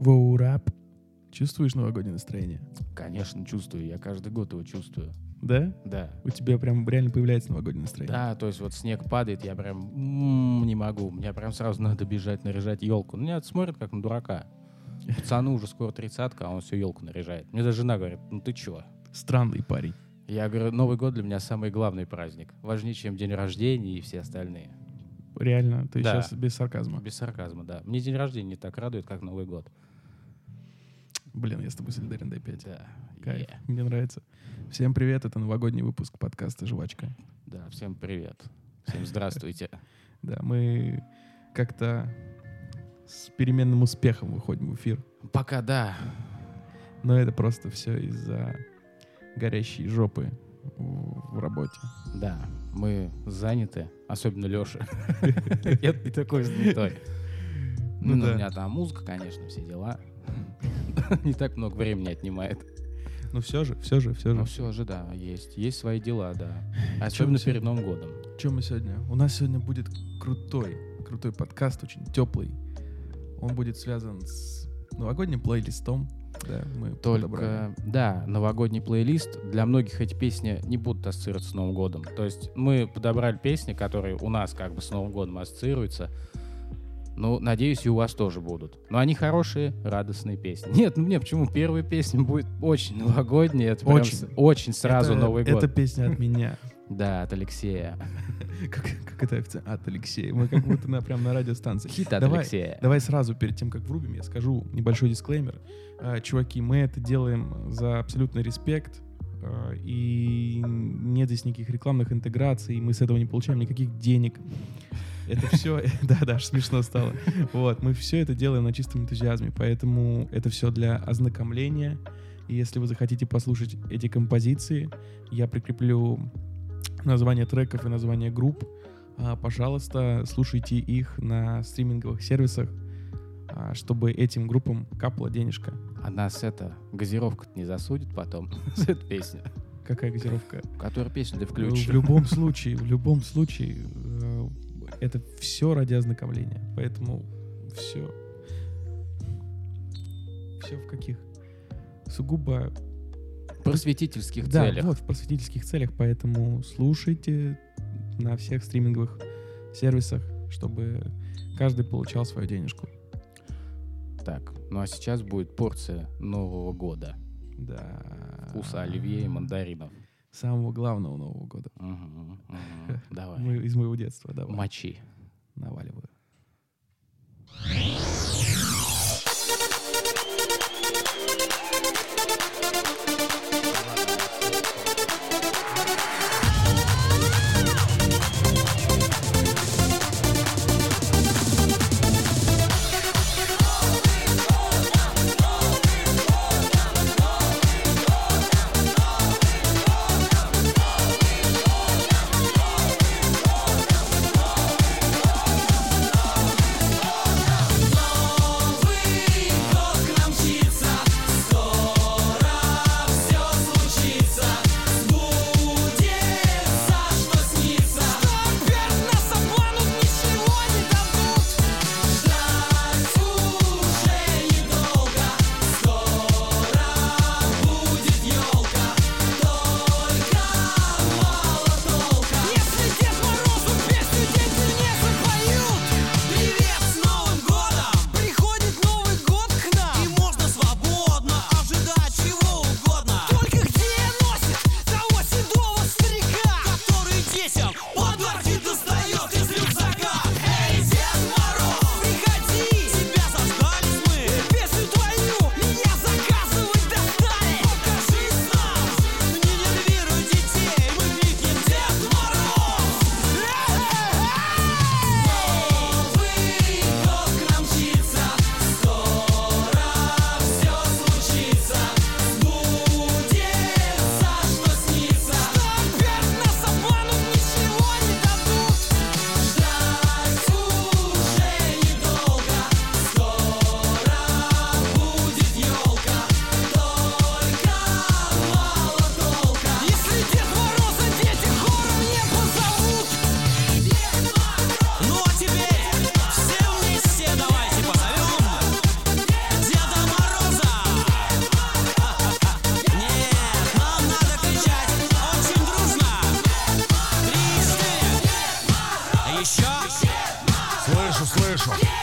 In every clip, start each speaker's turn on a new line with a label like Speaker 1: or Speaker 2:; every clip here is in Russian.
Speaker 1: Воурап. Чувствуешь новогоднее настроение?
Speaker 2: Конечно, чувствую. Я каждый год его чувствую.
Speaker 1: Да?
Speaker 2: Да.
Speaker 1: У тебя прям реально появляется новогоднее настроение?
Speaker 2: Да, то есть вот снег падает, я прям м, не могу. Мне прям сразу надо бежать, наряжать елку. Ну, меня смотрят как на дурака. Пацану уже скоро тридцатка, а он всю елку наряжает. Мне даже жена говорит, ну ты чё?
Speaker 1: Странный парень.
Speaker 2: Я говорю, Новый год для меня самый главный праздник. Важнее, чем день рождения и все остальные.
Speaker 1: Реально, ты
Speaker 2: Да.
Speaker 1: сейчас без сарказма.
Speaker 2: Без сарказма, да. Мне день рождения не так радует, как Новый год.
Speaker 1: Блин, я с тобой солидарен, дай пять.
Speaker 2: Да.
Speaker 1: Кайф,
Speaker 2: Е.
Speaker 1: мне нравится. Всем привет, это новогодний выпуск подкаста «Жвачка».
Speaker 2: Да, всем привет. Всем здравствуйте.
Speaker 1: Да, мы как-то с переменным успехом выходим в эфир.
Speaker 2: Пока да.
Speaker 1: Но это просто все из-за горящей жопы в работе.
Speaker 2: Да, мы заняты, особенно Леша. Я такой занятой.
Speaker 1: Ну
Speaker 2: Ну, у меня там музыка, конечно, все дела. Не так много времени отнимает.
Speaker 1: Но все же, все же, все же.
Speaker 2: все же, да, есть. Есть свои дела, да. Особенно
Speaker 1: мы
Speaker 2: перед? Новым годом.
Speaker 1: Чем мы сегодня? У нас сегодня будет крутой, крутой подкаст, очень теплый. Он будет связан с новогодним плейлистом. Да, мы подобрали.
Speaker 2: Только, да, новогодний плейлист. Для многих эти песни не будут ассоциироваться с Новым годом. То есть мы подобрали песни, которые у нас как бы с Новым годом ассоциируются. Ну, надеюсь, и у вас тоже будут. Но они хорошие, радостные песни. Нет, ну мне почему? Первая песня будет очень новогодняя. Это прям
Speaker 1: Очень.
Speaker 2: с- очень сразу
Speaker 1: Это-
Speaker 2: Новый год.
Speaker 1: Это песня от меня.
Speaker 2: Да, от Алексея.
Speaker 1: Как, как это акцент? От Алексея. Мы как будто на, прям на радиостанции.
Speaker 2: Хит от
Speaker 1: Давай,
Speaker 2: Алексея.
Speaker 1: Давай сразу, перед тем, как врубим, я скажу небольшой дисклеймер. А, чуваки, мы это делаем за абсолютный респект. а, и нет здесь никаких рекламных интеграций, мы с этого не получаем никаких денег. Это все, да-да, аж смешно стало. Вот, мы все это делаем на чистом энтузиазме, поэтому это все для ознакомления. И если вы захотите послушать эти композиции, я прикреплю название треков и название групп. А, Пожалуйста, слушайте их на стриминговых сервисах, а, чтобы этим группам капала денежка.
Speaker 2: А нас это газировка не засудит потом с этой песни.
Speaker 1: Какая газировка?
Speaker 2: Которую песню ты
Speaker 1: В
Speaker 2: включишь.
Speaker 1: любом случае, в любом случае, э, это все ради ознакомления. Поэтому все. Все в каких? Сугубо
Speaker 2: просветительских
Speaker 1: да,
Speaker 2: целях.
Speaker 1: вот в просветительских целях, поэтому слушайте на всех стриминговых сервисах, чтобы каждый получал свою денежку.
Speaker 2: Так, ну а сейчас будет порция Нового года.
Speaker 1: Да.
Speaker 2: Вкуса оливье и мандаринов.
Speaker 1: Самого главного Нового года.
Speaker 2: Мгм, мгм. Давай.
Speaker 1: Мы- из моего детства, давай.
Speaker 2: Мочи.
Speaker 1: Наваливаю.
Speaker 3: rustig.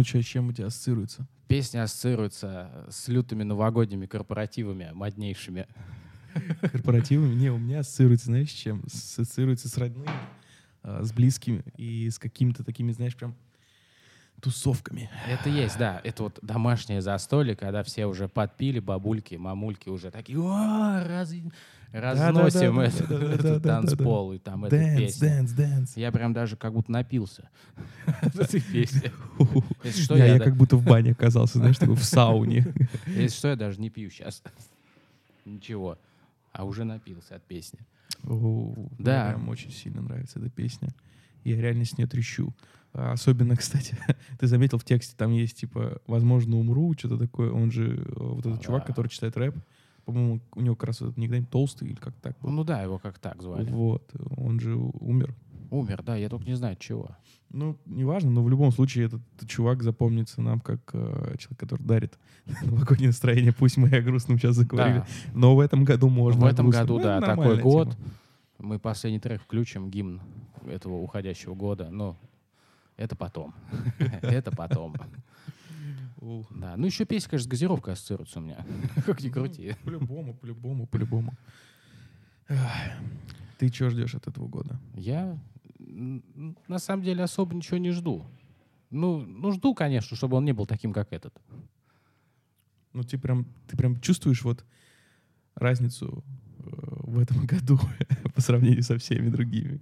Speaker 1: Ну что, чем у тебя ассоциируется?
Speaker 2: Песня ассоциируется с лютыми новогодними корпоративами, моднейшими.
Speaker 1: Корпоративами? Не, у меня ассоциируется, знаешь, с чем? Ассоциируется с родными, а, с близкими и с какими-то такими, знаешь, прям тусовками.
Speaker 2: Это есть, да. Это вот домашнее застолье, когда все уже подпили, бабульки, мамульки уже такие, «О, раз- разносим этот, танцпол и там dance,
Speaker 1: эту
Speaker 2: песню.
Speaker 1: Dance, dance.
Speaker 2: Я прям даже как будто напился от этой песни. что,
Speaker 1: я, как будто в бане оказался, знаешь, такой в сауне.
Speaker 2: Если что, я даже не пью сейчас. Ничего. А уже напился от песни. Да.
Speaker 1: Мне прям очень сильно нравится эта песня. Я реально с нее трещу. А, особенно, кстати, ты заметил в тексте, там есть, типа, возможно, умру, что-то такое. Он же, э, вот этот а,
Speaker 2: чувак,
Speaker 1: который читает рэп, по-моему, у него как раз этот никнейм толстый или как так был.
Speaker 2: Ну да, его как так звали.
Speaker 1: Вот, он же умер.
Speaker 2: Умер, да, я только не знаю, чего.
Speaker 1: Ну, неважно, но в любом случае этот, чувак запомнится нам как э, человек, который дарит новогоднее настроение. Пусть мы о грустном сейчас заговорили.
Speaker 2: Да.
Speaker 1: Но в этом году можно.
Speaker 2: В этом году,
Speaker 1: Ну,
Speaker 2: да, такой
Speaker 1: нормальная
Speaker 2: год.
Speaker 1: тема.
Speaker 2: Мы последний трек включим, гимн этого уходящего года. Но это потом. Это потом. Да. Ну, еще песня, конечно, с газировкой ассоциируется у меня. Как ни крути.
Speaker 1: Ну, По-любому, по-любому, по-любому. Ах, Ты чего ждешь от этого года?
Speaker 2: Я на самом деле особо ничего не жду. Ну, ну, жду, конечно, чтобы он не был таким, как этот.
Speaker 1: Ну, ты прям, ты прям чувствуешь вот разницу э, в этом году по сравнению со всеми другими.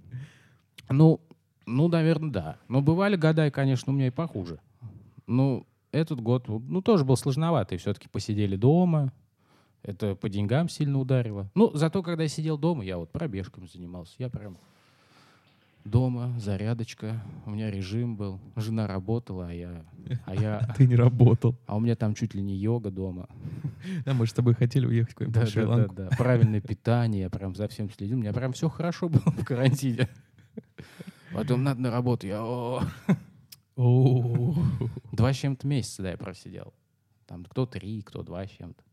Speaker 2: Ну, ну, наверное, да. Но бывали года, и, конечно, у меня и похуже. Ну, этот год, ну, тоже был сложноватый. Все-таки посидели дома. Это по деньгам сильно ударило. Ну, зато, когда я сидел дома, я вот пробежками занимался. Я прям дома, зарядочка. У меня режим был. Жена работала, а я... А, я,
Speaker 1: Ты не работал.
Speaker 2: а у меня там чуть ли не йога дома.
Speaker 1: Да, мы же с тобой хотели уехать куда-нибудь
Speaker 2: Да,
Speaker 1: в
Speaker 2: да, да, да. Правильное питание, я прям за всем следил. У меня прям все хорошо было в карантине. Потом надо на работу. Я Два с чем-то месяца, да, я просидел. Там кто три, кто два с чем-то.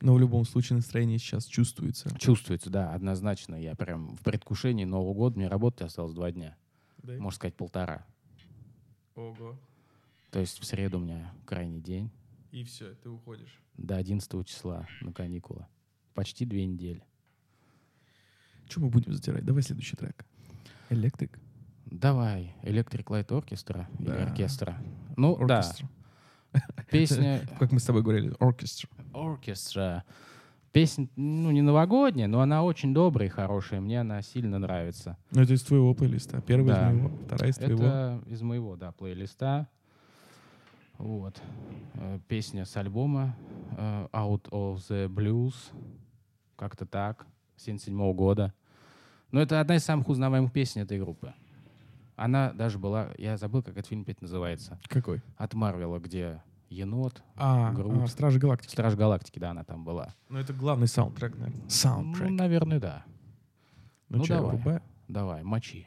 Speaker 1: Но в любом случае настроение сейчас чувствуется.
Speaker 2: Чувствуется, да, однозначно. Я прям в предвкушении Нового года, мне работы осталось два дня.
Speaker 1: Да?
Speaker 2: Можно сказать, полтора.
Speaker 1: Ого.
Speaker 2: То есть в среду у меня крайний день.
Speaker 1: И все, ты уходишь.
Speaker 2: До 11 числа на каникулы. Почти две недели.
Speaker 1: Что мы будем затирать? Давай следующий трек. Электрик.
Speaker 2: Давай, Electric Light Orchestra
Speaker 1: да.
Speaker 2: или оркестра. Ну,
Speaker 1: оркестра.
Speaker 2: да. Песня...
Speaker 1: Как мы с тобой говорили, оркестра.
Speaker 2: Оркестра. Песня, ну, не новогодняя, но она очень добрая и хорошая. Мне она сильно нравится.
Speaker 1: Ну, это из твоего плейлиста. Первая
Speaker 2: да.
Speaker 1: из моего, вторая из твоего.
Speaker 2: Это из моего, да, плейлиста. Вот. Э, песня с альбома э, Out of the Blues. Как-то так. 77 -го года. Но это одна из самых узнаваемых песен этой группы. Она даже была, я забыл, как этот фильм опять называется.
Speaker 1: Какой?
Speaker 2: От Марвела, где енот,
Speaker 1: а,
Speaker 2: Грут.
Speaker 1: А, Страж Галактики.
Speaker 2: Страж Галактики, да, она там была.
Speaker 1: Ну, это главный саундтрек, наверное. Саундтрек.
Speaker 2: Ну, наверное, да.
Speaker 1: Ну,
Speaker 2: ну
Speaker 1: чай,
Speaker 2: давай.
Speaker 1: Рубай?
Speaker 2: Давай, мочи.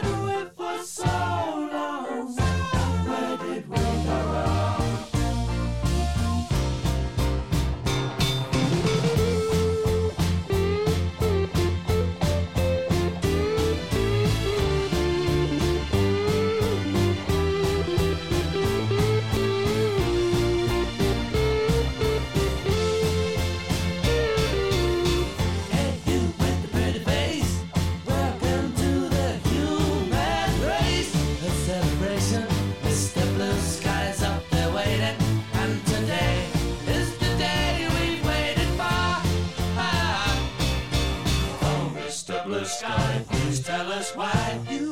Speaker 4: Tell us why you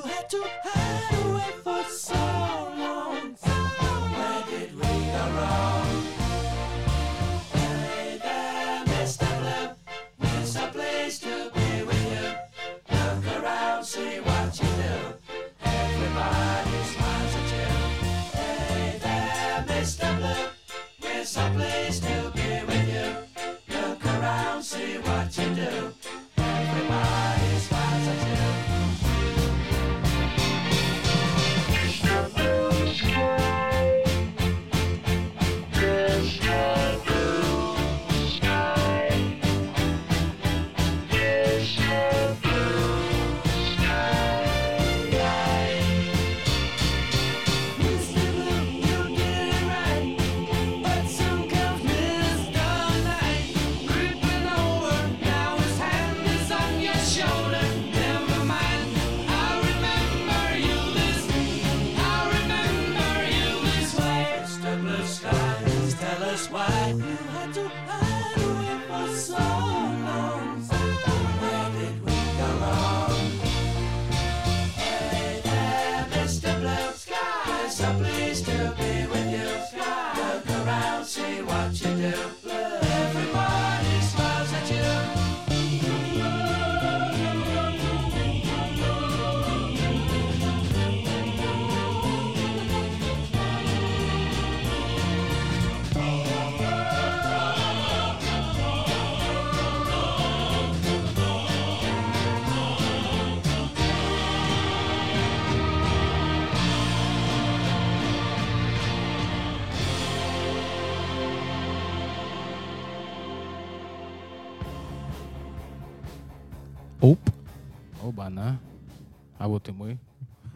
Speaker 2: вот и мы.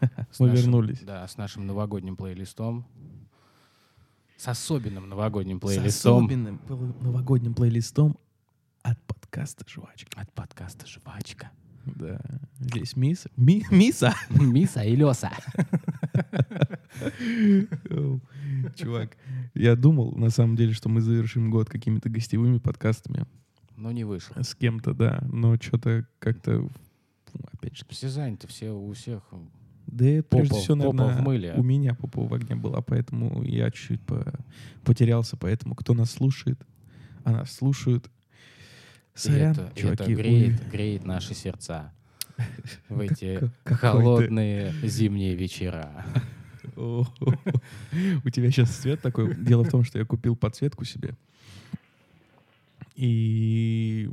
Speaker 1: Мы
Speaker 2: нашим,
Speaker 1: вернулись.
Speaker 2: Да, с нашим новогодним плейлистом. С особенным новогодним плейлистом.
Speaker 1: С особенным новогодним плейлистом от подкаста «Жвачка».
Speaker 2: От подкаста «Жвачка».
Speaker 1: Да. Здесь Миса. Ми, миса.
Speaker 2: Миса и Леса.
Speaker 1: Чувак, я думал, на самом деле, что мы завершим год какими-то гостевыми подкастами.
Speaker 2: Но не вышло.
Speaker 1: С кем-то, да. Но что-то как-то
Speaker 2: все заняты, все у всех.
Speaker 1: да это
Speaker 2: Попа-
Speaker 1: прежде всего, наверное,
Speaker 2: в мыле.
Speaker 1: у меня попа в огне была, поэтому я чуть-чуть по- потерялся, поэтому кто нас слушает, а нас слушают,
Speaker 2: И
Speaker 1: сорян,
Speaker 2: это, и
Speaker 1: чуваки,
Speaker 2: это
Speaker 1: ой,
Speaker 2: греет, греет наши сердца в эти холодные зимние вечера.
Speaker 1: У тебя сейчас цвет такой. Дело в том, что я купил подсветку себе. И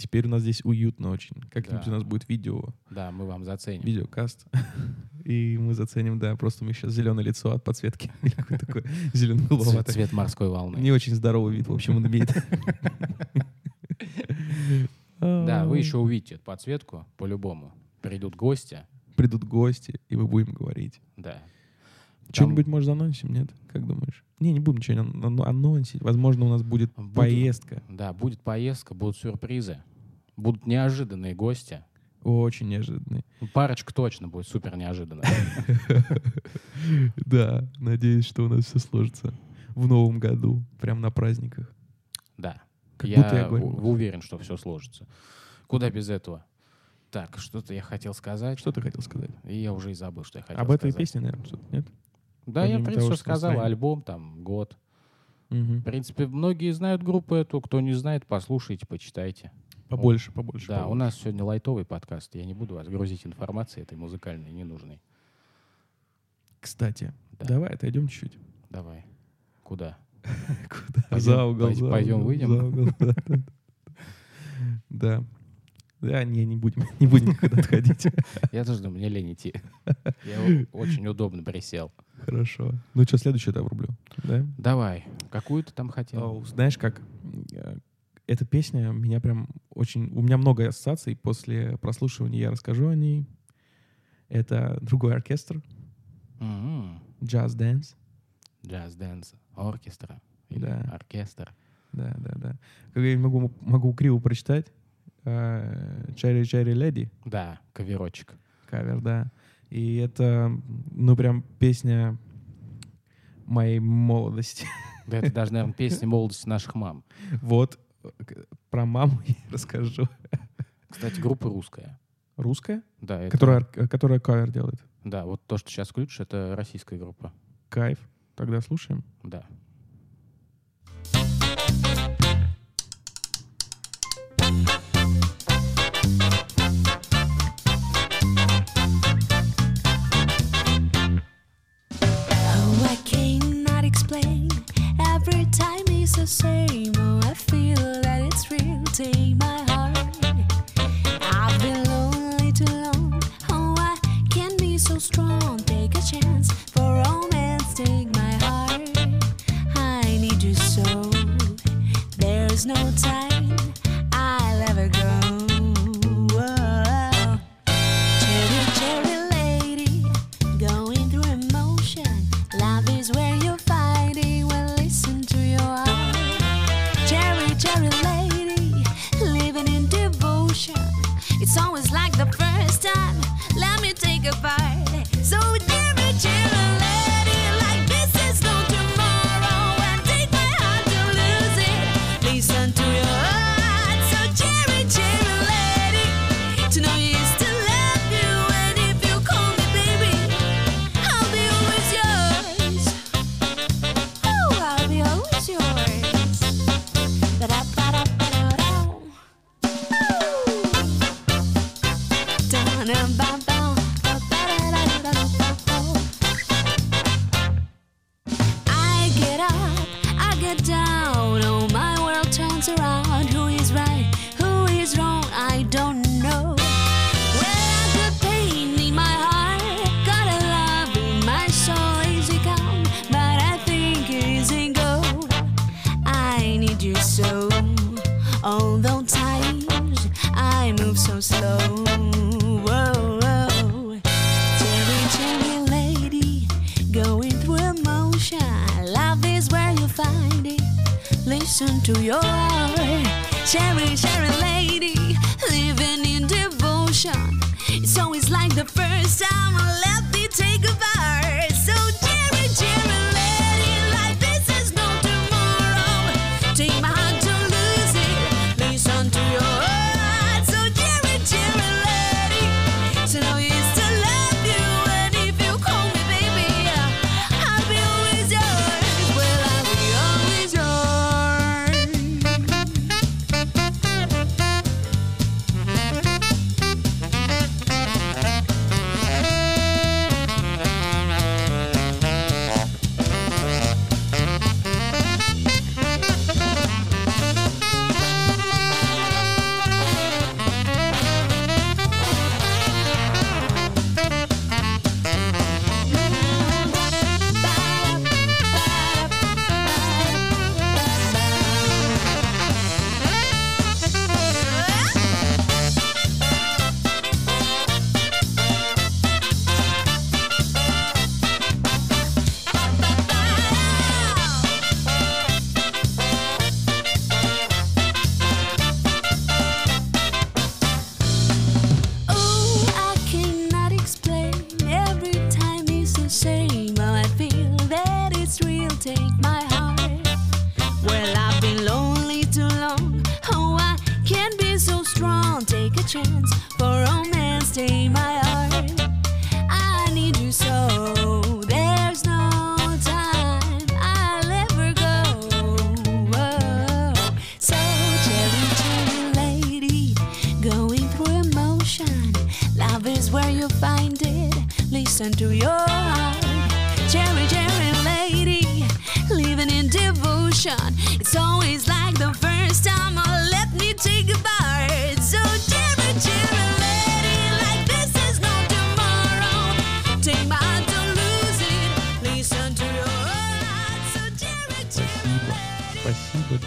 Speaker 1: теперь у нас здесь уютно очень. Как-нибудь
Speaker 2: Да.
Speaker 1: у нас будет видео,
Speaker 2: Да, мы вам заценим.
Speaker 1: видеокаст. И мы заценим, да, просто мы сейчас зеленое лицо от подсветки. Или какой такой зеленый
Speaker 2: Цвет, цвет морской волны.
Speaker 1: Не очень здоровый вид, в общем, он имеет.
Speaker 2: Да, вы еще увидите эту подсветку по-любому. Придут гости,
Speaker 1: Придут гости, и мы будем говорить.
Speaker 2: да.
Speaker 1: Что-нибудь, может, анонсим, нет? Как думаешь? Не, не будем ничего ан- ан- анонсить. Возможно, у нас будет
Speaker 2: Буду.
Speaker 1: поездка.
Speaker 2: Да, будет поездка, будут сюрпризы, будут неожиданные гости.
Speaker 1: Очень неожиданный.
Speaker 2: Ну, Парочка точно будет супер неожиданная.
Speaker 1: Да, надеюсь, что у нас все сложится в новом году, прям на праздниках.
Speaker 2: Да.
Speaker 1: Как
Speaker 2: я
Speaker 1: будто я говорю.
Speaker 2: уверен, что все сложится. Куда без этого? Так, что-то я хотел сказать,
Speaker 1: Что ты хотел сказать?
Speaker 2: и я уже и забыл, что я хотел
Speaker 1: Об этой
Speaker 2: сказать.
Speaker 1: песне, наверное, что-то, нет?
Speaker 2: Да, я, в принципе,
Speaker 1: того,
Speaker 2: всё
Speaker 1: что
Speaker 2: сказал.
Speaker 1: настроение.
Speaker 2: Альбом, там, год. В принципе, многие знают группу эту. Кто не знает, послушайте, почитайте.
Speaker 1: Побольше, побольше.
Speaker 2: да, у
Speaker 1: побольше.
Speaker 2: нас сегодня лайтовый подкаст. Я не буду вас грузить информацией этой музыкальной, ненужной.
Speaker 1: Кстати,
Speaker 2: Да.
Speaker 1: давай отойдем чуть-чуть.
Speaker 2: Давай. Куда?
Speaker 1: Куда?
Speaker 2: Пойдем-
Speaker 1: за угол,
Speaker 2: пойдем-
Speaker 1: за
Speaker 2: пойдем
Speaker 1: угол,
Speaker 2: выйдем?
Speaker 1: за угол, да, да. Да. Да, не, не будем, не будем никуда отходить.
Speaker 2: Я тоже думаю, мне лень идти. Я очень удобно присел.
Speaker 1: Хорошо. Ну что, следующий трек врублю? Да?
Speaker 2: Давай. Какую ты там хотел?
Speaker 1: Знаешь, как э, эта песня меня прям очень... У меня много ассоциаций. После прослушивания я расскажу о ней. Это другой оркестр. Jazz Dance.
Speaker 2: Jazz Dance Orchestra.
Speaker 1: Да.
Speaker 2: оркестр.
Speaker 1: Да, да, да. Как я могу, могу криво прочитать. Черри Черри Леди.
Speaker 2: Да, каверочек.
Speaker 1: Кавер, да. И это, ну, прям песня моей молодости.
Speaker 2: Да это даже, наверное, песня молодости наших мам.
Speaker 1: Вот. Э, Про маму я расскажу.
Speaker 2: Кстати, группа русская.
Speaker 1: Русская?
Speaker 2: Да, это,
Speaker 1: Которая, ор- которая кавер делает.
Speaker 2: Да, вот то, что сейчас включишь, это российская группа.
Speaker 1: Кайф. Тогда слушаем.
Speaker 2: Да.
Speaker 5: The same. Oh, I feel that it's real. Take my heart. I've been lonely too long. Oh, can be so strong. Take a chance for romance. Take my heart. I need you so. There's no time.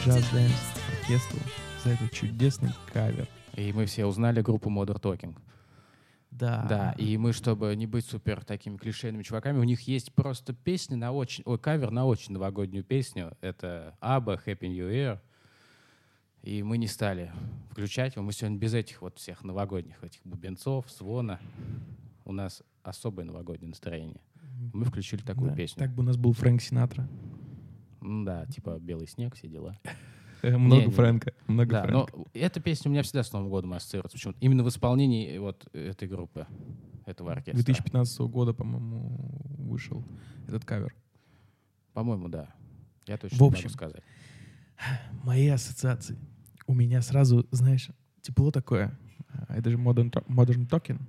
Speaker 1: Спасибо Jazz Dance оркестру за этот чудесный кавер.
Speaker 2: И мы все узнали группу Modern Talking.
Speaker 1: Да.
Speaker 2: Да, и мы, чтобы не быть супер такими клишейными чуваками, у них есть просто песни на очень... Ой, кавер на очень новогоднюю песню. Это Аба, Happy New Year. И мы не стали включать его. Мы сегодня без этих вот всех новогодних этих бубенцов, звона. У нас особое новогоднее настроение. Мы включили такую
Speaker 1: Да,
Speaker 2: песню.
Speaker 1: Так бы у нас был Фрэнк Синатра.
Speaker 2: Да, типа «Белый снег», все дела.
Speaker 1: Э, Много
Speaker 2: Не-не-не.
Speaker 1: Фрэнка. Много
Speaker 2: Да, но
Speaker 1: Фрэнка.
Speaker 2: эта песня у меня всегда с Новым годом ассоциируется. Почему? Именно в исполнении вот этой группы, этого оркестра.
Speaker 1: 2015 года, по-моему, вышел этот кавер.
Speaker 2: По-моему, да. Я точно
Speaker 1: В
Speaker 2: не
Speaker 1: общем,
Speaker 2: могу сказать.
Speaker 1: Мои ассоциации. У меня сразу, знаешь, тепло такое. А, Это же Modern, Modern Talking.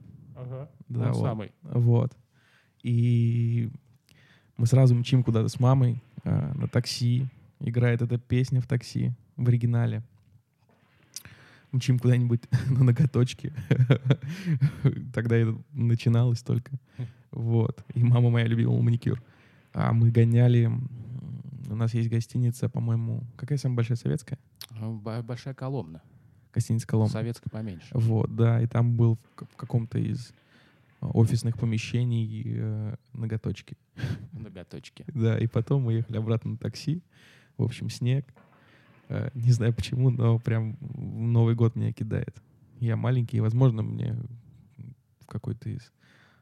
Speaker 1: Да,
Speaker 2: Он
Speaker 1: вот.
Speaker 2: самый.
Speaker 1: Вот. И мы сразу мчим куда-то с мамой а, на такси. Играет эта песня в такси в оригинале. Мчим куда-нибудь на ноготочки. Тогда это начиналось только. Вот. И мама моя любила маникюр. А мы гоняли... У нас есть гостиница, по-моему... Какая самая большая советская?
Speaker 2: Бо- Большая Коломна.
Speaker 1: Гостиница Коломна.
Speaker 2: Советская поменьше.
Speaker 1: Вот, да, и там был в, каком-то из а, офисных помещений э, ноготочки.
Speaker 2: Ноготочки.
Speaker 1: Да, и потом мы ехали обратно на такси. В общем, снег. Э, не знаю почему, но прям Новый год меня кидает. Я маленький, и, возможно, мне в какой-то из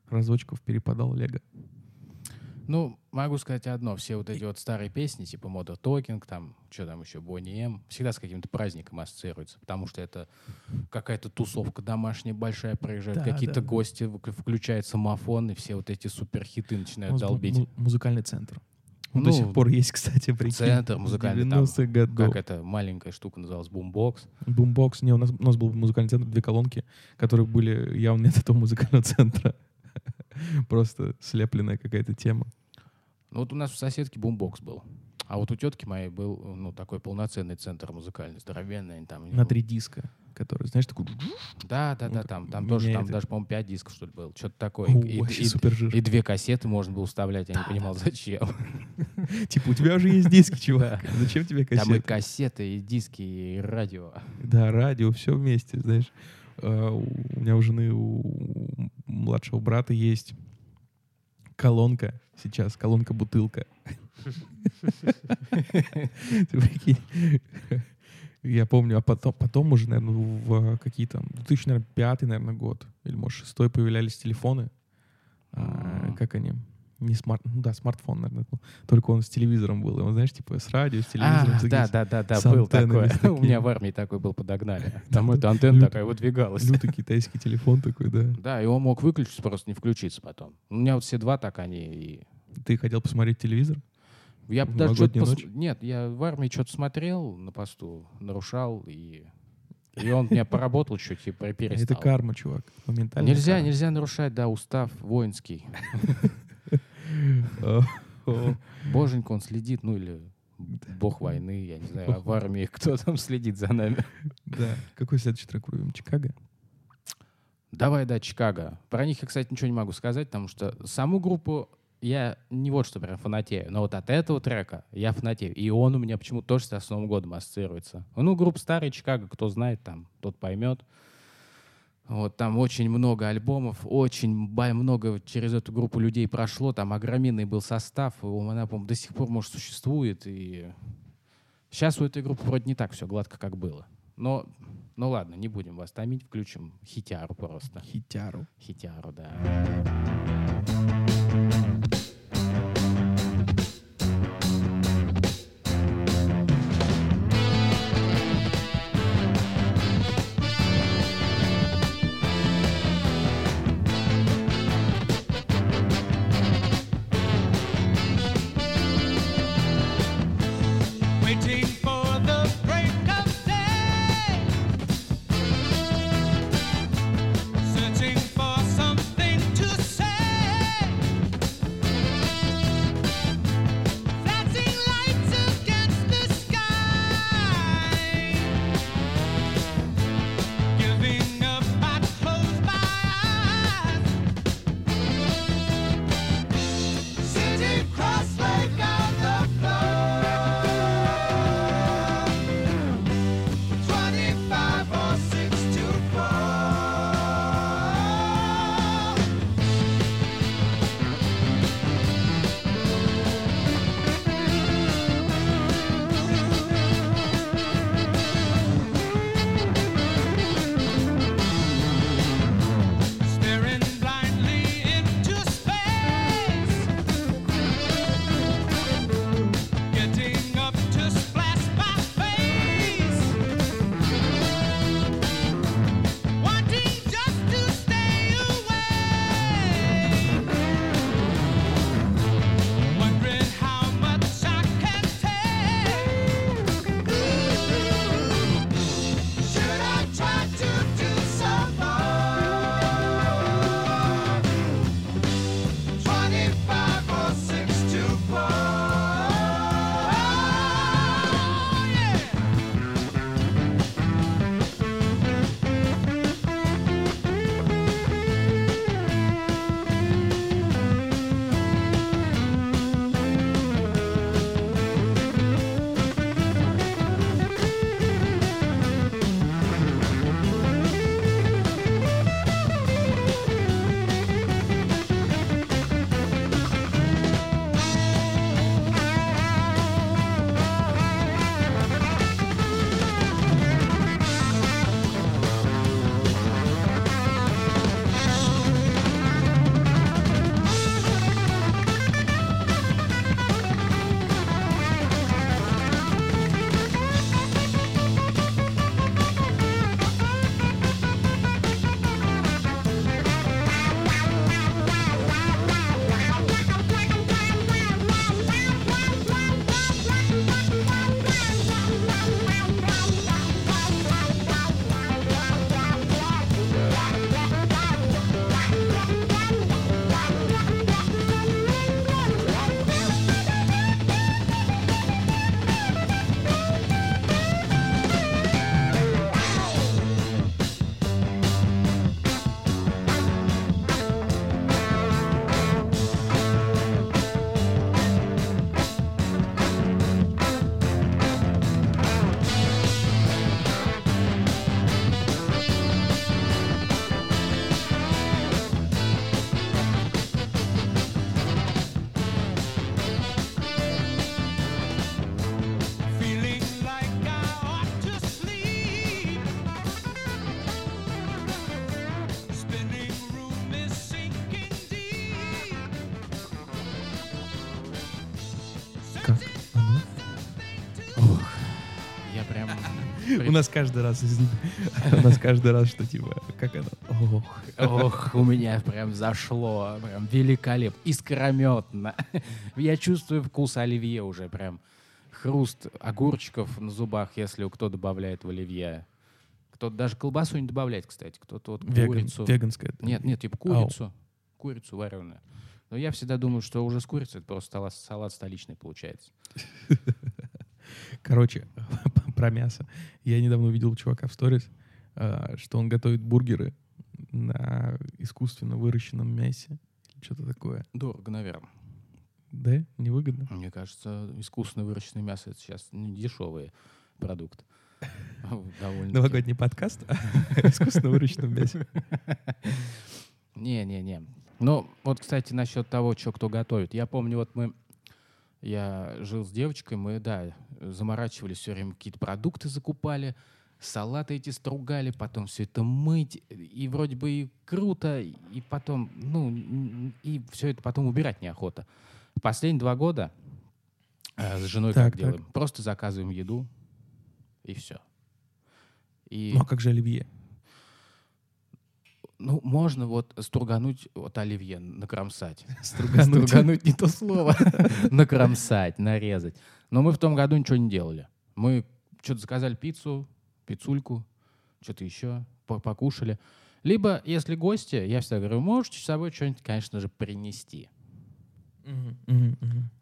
Speaker 1: разочков перепадал Лего.
Speaker 2: Ну, могу сказать одно. Все вот эти вот старые песни, типа Modern Talking, там, что там еще, Бонни М, всегда с каким-то праздником ассоциируются, потому что это какая-то тусовка домашняя большая проезжает,
Speaker 1: Да,
Speaker 2: какие-то
Speaker 1: да.
Speaker 2: гости, вк- включает самофон, и все вот эти суперхиты начинают долбить.
Speaker 1: му- музыкальный центр. Он
Speaker 2: Ну,
Speaker 1: до сих пор есть, кстати, прикинь.
Speaker 2: Центр музыкальный там.
Speaker 1: 90-х годов.
Speaker 2: Как эта маленькая штука называлась, бумбокс.
Speaker 1: Бумбокс. Не, у нас, у нас был музыкальный центр, две колонки, которые были явно не от этого музыкального центра. Просто слепленная какая-то тема.
Speaker 2: Ну вот у нас в соседке бумбокс был. А вот у тетки моей был, ну, такой полноценный центр музыкальный, здоровенный. Там,
Speaker 1: На три диска, который, знаешь, такой...
Speaker 2: Да, да,
Speaker 1: Ну,
Speaker 2: да, там, там тоже, там
Speaker 1: меняет.
Speaker 2: даже, по-моему, пять дисков, что ли, было. Что-то такое.
Speaker 1: О,
Speaker 2: И- и,
Speaker 1: супер жир.
Speaker 2: и две кассеты можно было вставлять, я не понимал, зачем.
Speaker 1: Типа, у тебя уже есть диски, чувак. Зачем тебе
Speaker 2: Там и
Speaker 1: кассеты?
Speaker 2: кассеты, и диски, и радио.
Speaker 1: Да, радио, все вместе, знаешь. А, У меня у жены, у младшего брата есть колонка сейчас, колонка-бутылка. Я помню, а потом, потом уже, наверное, в какие там 2005, наверное, год, или, может, шестой появлялись телефоны. А,
Speaker 2: М.
Speaker 1: как они? Не смарт... Ну да, смартфон, наверное, был. Только он с телевизором был. И он, знаешь, типа с радио, с телевизором.
Speaker 2: А,
Speaker 1: с
Speaker 2: да, да, да, да, был такой. У меня в армии такой был, подогнали. Там эта антенна такая выдвигалась.
Speaker 1: Лютый китайский телефон такой, да.
Speaker 2: Да, и он мог выключиться, просто не включиться потом. У меня вот все два так они и...
Speaker 1: Ты хотел посмотреть телевизор?
Speaker 2: Я даже что-то... пос- Нет, я в армии что-то смотрел на посту, нарушал, и... И он меня поработал чуть и
Speaker 1: Это
Speaker 2: перестал.
Speaker 1: карма, чувак.
Speaker 2: Нельзя,
Speaker 1: карма.
Speaker 2: нельзя нарушать, да, устав воинский. Боженька, он следит, ну или бог войны, я не знаю, а в армии кто там следит за нами.
Speaker 1: Да. Какой следующий трек врубим? Чикаго?
Speaker 2: Давай, да, Чикаго. Про них я, кстати, ничего не могу сказать, потому что саму группу я не вот что прям фанатею, но вот от этого трека я фанатею. И он у меня почему-то тоже с Новым годом ассоциируется. Ну, группа старая Чикаго, кто знает, там, тот поймет. Вот там очень много альбомов, очень много через эту группу людей прошло, там огроменный был состав, и она, по-моему, до сих пор, может, существует. И сейчас у этой группы вроде не так все гладко, как было. Но, ну ладно, не будем вас томить, включим хитяру просто.
Speaker 1: Хитяру.
Speaker 2: Хитяру, да.
Speaker 1: У нас каждый раз, у нас каждый раз, что типа, как оно? Ох,
Speaker 2: Ох, у меня прям зашло, прям великолепно, искрометно. Я чувствую вкус оливье уже прям. Хруст огурчиков на зубах, если кто добавляет в оливье. Кто-то даже колбасу не добавляет, кстати. Кто-то вот
Speaker 1: веган,
Speaker 2: курицу.
Speaker 1: веганское.
Speaker 2: Нет, нет, типа курицу. Курицу вареную. Но я всегда думаю, что уже с курицей это просто салат, салат столичный получается.
Speaker 1: Короче, про мясо. Я недавно увидел чувака в сторис, а, что он готовит бургеры на искусственно выращенном мясе. Что-то такое.
Speaker 2: Дорого, наверное.
Speaker 1: Да? Невыгодно?
Speaker 2: Мне кажется, искусственно выращенное мясо это сейчас не дешевый продукт. Довольно.
Speaker 1: Новогодний подкаст о искусственно выращенном мясе.
Speaker 2: Не-не-не. Ну, вот, кстати, насчет того, что кто готовит. Я помню, вот мы... Я жил с девочкой, мы, да, заморачивались все время, какие-то продукты закупали, салаты эти стругали, потом все это мыть, и вроде бы и круто, и потом, ну, и все это потом убирать неохота. Последние два года э, с женой
Speaker 1: Так,
Speaker 2: как
Speaker 1: так.
Speaker 2: делаем? Просто заказываем еду, и все. И...
Speaker 1: Ну а как же оливье?
Speaker 2: Ну, можно вот стругануть вот оливье, накромсать.
Speaker 1: Стругануть.
Speaker 2: Стругануть не то слово. Накромсать, нарезать. Но мы в том году ничего не делали. Мы что-то заказали пиццу, пиццульку, что-то еще, по- покушали. Либо, если гости, я всегда говорю, можете с собой что-нибудь, конечно же, принести.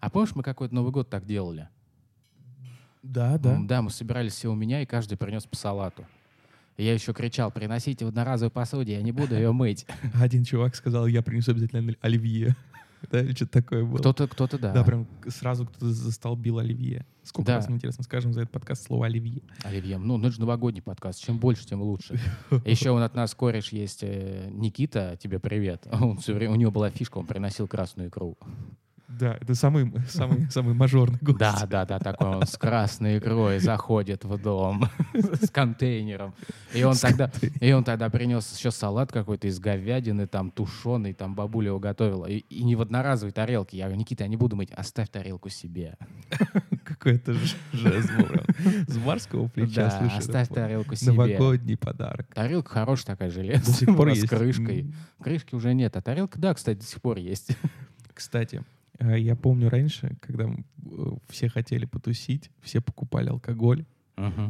Speaker 2: А помнишь, мы какой-то Новый год так делали?
Speaker 1: Да, да.
Speaker 2: Да, мы собирались все у меня, и каждый принес по салату. Я еще кричал, приносите в одноразовой посуде, я не буду ее мыть.
Speaker 1: Один чувак сказал, я принесу обязательно оливье. Да, или что-то такое было.
Speaker 2: Кто-то, кто-то, да.
Speaker 1: Да, прям сразу кто-то застолбил оливье. Сколько
Speaker 2: Да.
Speaker 1: раз мы, интересно, скажем за этот подкаст слово оливье?
Speaker 2: Оливье. Ну, ну, это же новогодний подкаст. Чем больше, тем лучше. Еще он от нас кореш есть э, Никита, тебе привет. Он всё время, у него была фишка, он приносил красную икру.
Speaker 1: Да, это самый, самый, самый мажорный гость.
Speaker 2: Да, да, да, такой он с красной икрой заходит в дом с контейнером. И он тогда, и он тогда принес еще салат какой-то из говядины, там тушеный, там бабуля его готовила. И, и не в одноразовой тарелке. Я говорю, Никита, я не буду мыть, оставь тарелку себе.
Speaker 1: Какой-то жест. С барского плеча,
Speaker 2: Да,
Speaker 1: слушай.
Speaker 2: оставь тарелку себе.
Speaker 1: Новогодний подарок.
Speaker 2: Тарелка хорошая такая железная, с крышкой. Крышки уже нет, а тарелка, да, кстати, до сих пор есть.
Speaker 1: Кстати, я помню раньше, когда э, все хотели потусить, все покупали алкоголь,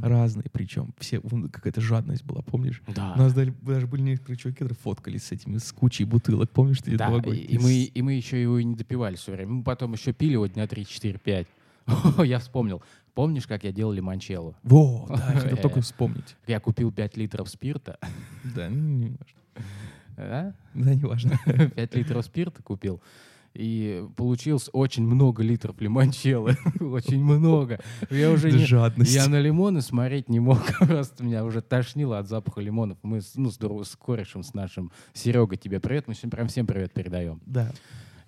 Speaker 1: разный причем. Все, какая-то жадность была, помнишь?
Speaker 2: Да.
Speaker 1: У нас даже, даже были некоторые чуваки, которые фоткались с этими, с кучей бутылок. Помнишь, ты
Speaker 2: Да, и, и мы, и мы еще его и не допивали все время. Мы потом еще пили его дня 3, 4, 5. Я вспомнил. Помнишь, как я делал лимончелло?
Speaker 1: Во, да, я хотел
Speaker 2: Э.
Speaker 1: только вспомнить.
Speaker 2: Я купил 5 литров спирта.
Speaker 1: Да, ну, не важно.
Speaker 2: Да?
Speaker 1: Да, не важно.
Speaker 2: 5 литров спирта купил. И получилось очень много литров лимончелло. Очень много. Я уже не...
Speaker 1: Жадность.
Speaker 2: Я на лимоны смотреть не мог. Просто меня уже тошнило от запаха лимонов. Мы с, ну, с, с корешем, с нашим Серегой тебе привет. Мы сегодня прям всем привет передаем.
Speaker 1: Да.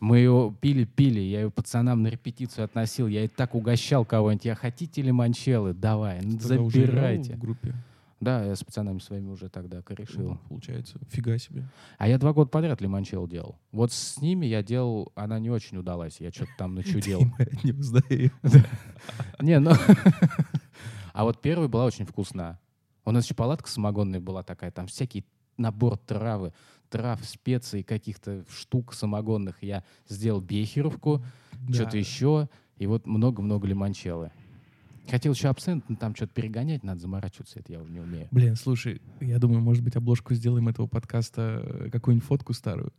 Speaker 2: Мы его пили-пили, я его пацанам на репетицию относил, я и так угощал кого-нибудь. Я хотите лимончеллы? Давай, ну,
Speaker 1: Тогда уже играл
Speaker 2: забирайте.
Speaker 1: в группе.
Speaker 2: Да, я с пацанами своими уже тогда
Speaker 1: Ну,
Speaker 2: корешил.
Speaker 1: Получается, фига себе.
Speaker 2: А я два года подряд лимончелло делал. Вот с ними я делал, она не очень удалась. Я что-то там
Speaker 1: я не узнаю.
Speaker 2: Не, ну... А вот первая была очень вкусная. У нас еще палатка самогонная была такая, там всякий набор травы, трав, специй, каких-то штук самогонных. Я сделал бехеровку, что-то еще, и вот много-много лимончелло. Хотел еще абсент, но там что-то перегонять надо, заморачиваться, это я уже не умею.
Speaker 1: Блин, слушай, я думаю, может быть, обложку сделаем этого подкаста, э, какую-нибудь фотку старую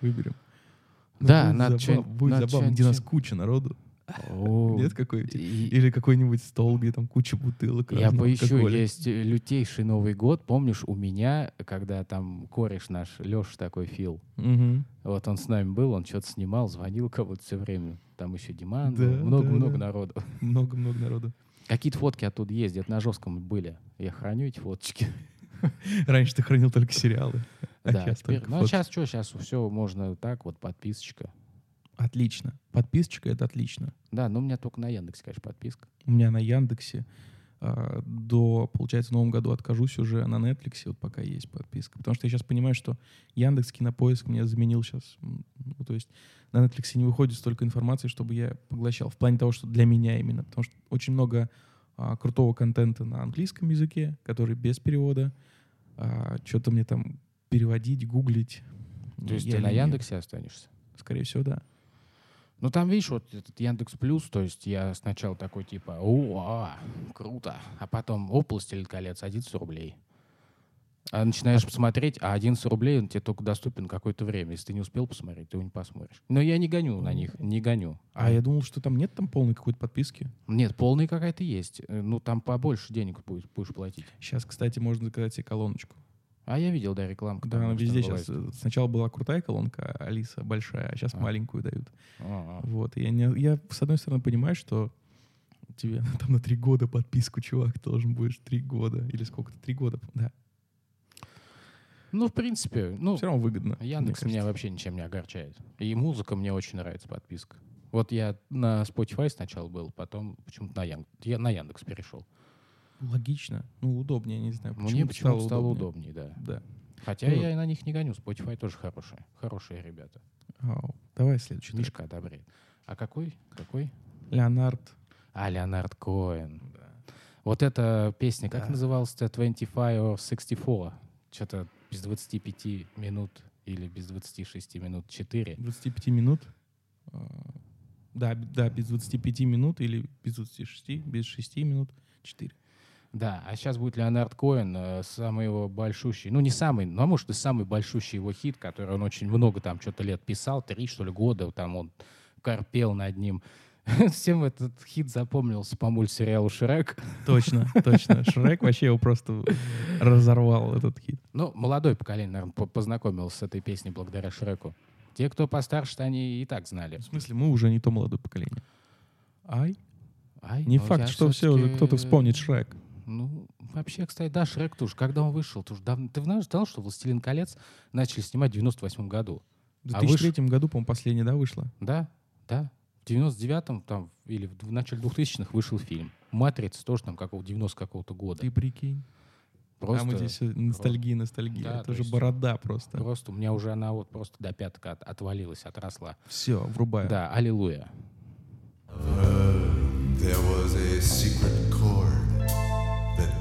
Speaker 1: выберем. Ну,
Speaker 2: Да,
Speaker 1: будет
Speaker 2: надо
Speaker 1: забав-
Speaker 2: что-нибудь-
Speaker 1: Будет
Speaker 2: надо
Speaker 1: забавно, где нас куча народу. Нет
Speaker 2: и-
Speaker 1: Или какой-нибудь стол, где там куча бутылок
Speaker 2: Я поищу, есть э, лютейший Новый год. Помнишь, у меня, когда там кореш наш, Леша такой, Фил, вот он с нами был, он что-то снимал, звонил кого-то все время. Там еще Диман, много-много народу.
Speaker 1: Много-много народу.
Speaker 2: Какие-то фотки оттуда есть, где-то на жестком были. Я храню эти фоточки.
Speaker 1: Раньше ты хранил только сериалы. А
Speaker 2: да,
Speaker 1: сейчас
Speaker 2: теперь- ну,
Speaker 1: фотки.
Speaker 2: сейчас что, сейчас все можно так, вот подписочка.
Speaker 1: Отлично. Подписочка — это отлично.
Speaker 2: Да, но у меня только на Яндексе, конечно, подписка.
Speaker 1: У меня на Яндексе а, до, получается, в новом году откажусь уже а на Netflix, вот пока есть подписка. Потому что я сейчас понимаю, что Яндекс Кинопоиск меня заменил сейчас. Ну, то есть на Netflix не выходит столько информации, чтобы я поглощал. В плане того, что для меня именно. Потому что очень много а, крутого контента на английском языке, который без перевода. Что-то мне там переводить, гуглить.
Speaker 2: То есть
Speaker 1: Я
Speaker 2: ты на. Яндексе останешься?
Speaker 1: Скорее всего, да.
Speaker 2: Ну там, видишь, вот этот Яндекс Плюс, то есть я сначала такой типа, о, а, круто, а потом, оп, «Властелин колец», 11 рублей. А начинаешь посмотреть, а 11 рублей он тебе только доступен какое-то время. Если ты не успел посмотреть, ты его не посмотришь. Но я не гоню на них, не гоню.
Speaker 1: А я думал, что там нет там полной какой-то подписки.
Speaker 2: Нет, полная какая-то есть. Э, Ну, там побольше денег будет, будешь платить.
Speaker 1: Сейчас, кстати, можно заказать себе колоночку.
Speaker 2: А я видел, да, рекламку.
Speaker 1: Да, она везде
Speaker 2: бывает.
Speaker 1: сейчас. Сначала была крутая колонка Алиса, большая, а сейчас
Speaker 2: А.
Speaker 1: маленькую дают.
Speaker 2: А, а.
Speaker 1: Вот. Я, не- я, с одной стороны, понимаю, что тебе там на три года подписку, чувак, должен будешь три года. Или сколько-то? Три года. Да.
Speaker 2: Ну, в принципе, ну,
Speaker 1: Все равно выгодно.
Speaker 2: Яндекс меня вообще ничем не огорчает. И музыка мне очень нравится, подписка. Вот я на Spotify сначала был, потом почему-то на, Ян... я на Яндекс перешел.
Speaker 1: Логично. Ну, удобнее, не знаю.
Speaker 2: Мне почему-то стало удобнее, да.
Speaker 1: Да.
Speaker 2: Хотя
Speaker 1: Ну,
Speaker 2: я и на них не гоню. Spotify тоже хорошие. Хорошие ребята.
Speaker 1: Ау. Давай следующий. трек.
Speaker 2: Мишка одобряет. А какой? Какой?
Speaker 1: Леонард.
Speaker 2: А, Леонард Коэн. Вот эта песня, как
Speaker 1: Да.
Speaker 2: называлась-то? 25 or 64? Что-то без 25 минут или без 26 минут 4.
Speaker 1: 25 минут. А, Да, да, без 25 минут или без 26, без 6 минут 4.
Speaker 2: Да, а сейчас будет Леонард Коэн, э, самый его большущий, ну не самый, ну а может и самый большущий его хит, который он очень много там что-то лет писал, три что ли года, там он корпел над ним. Всем этот хит запомнился по мультсериалу «Шрек».
Speaker 1: Точно, точно. Шрек вообще его просто разорвал, этот хит.
Speaker 2: Ну, молодое поколение, наверное, познакомилось с этой песней благодаря Шреку. Те, кто постарше, они и так знали.
Speaker 1: В смысле, мы уже не то молодое поколение. Ай,
Speaker 2: Ай,
Speaker 1: не
Speaker 2: ну,
Speaker 1: факт, что все уже кто-то вспомнит Шрек.
Speaker 2: Ну, вообще, кстати, да, Шрек тоже. Когда он вышел, тоже давно... Ты знаешь, знал, что «Властелин колец» начали снимать в 98 году?
Speaker 1: В
Speaker 2: А
Speaker 1: 2003 году, по-моему, последний, да, вышла?
Speaker 2: Да, да. В 99-м там, или в, в начале 2000-х вышел фильм. «Матрица» тоже там какого 90 какого-то года.
Speaker 1: Ты прикинь.
Speaker 2: Просто,
Speaker 1: а мы здесь ностальгия, ностальгия.
Speaker 2: Да,
Speaker 1: Это
Speaker 2: то
Speaker 1: же
Speaker 2: есть-
Speaker 1: борода просто.
Speaker 2: просто у меня уже она вот просто до пяток от- отвалилась, отросла.
Speaker 1: Все, врубаю.
Speaker 2: Да, аллилуйя.
Speaker 6: There was a secret chord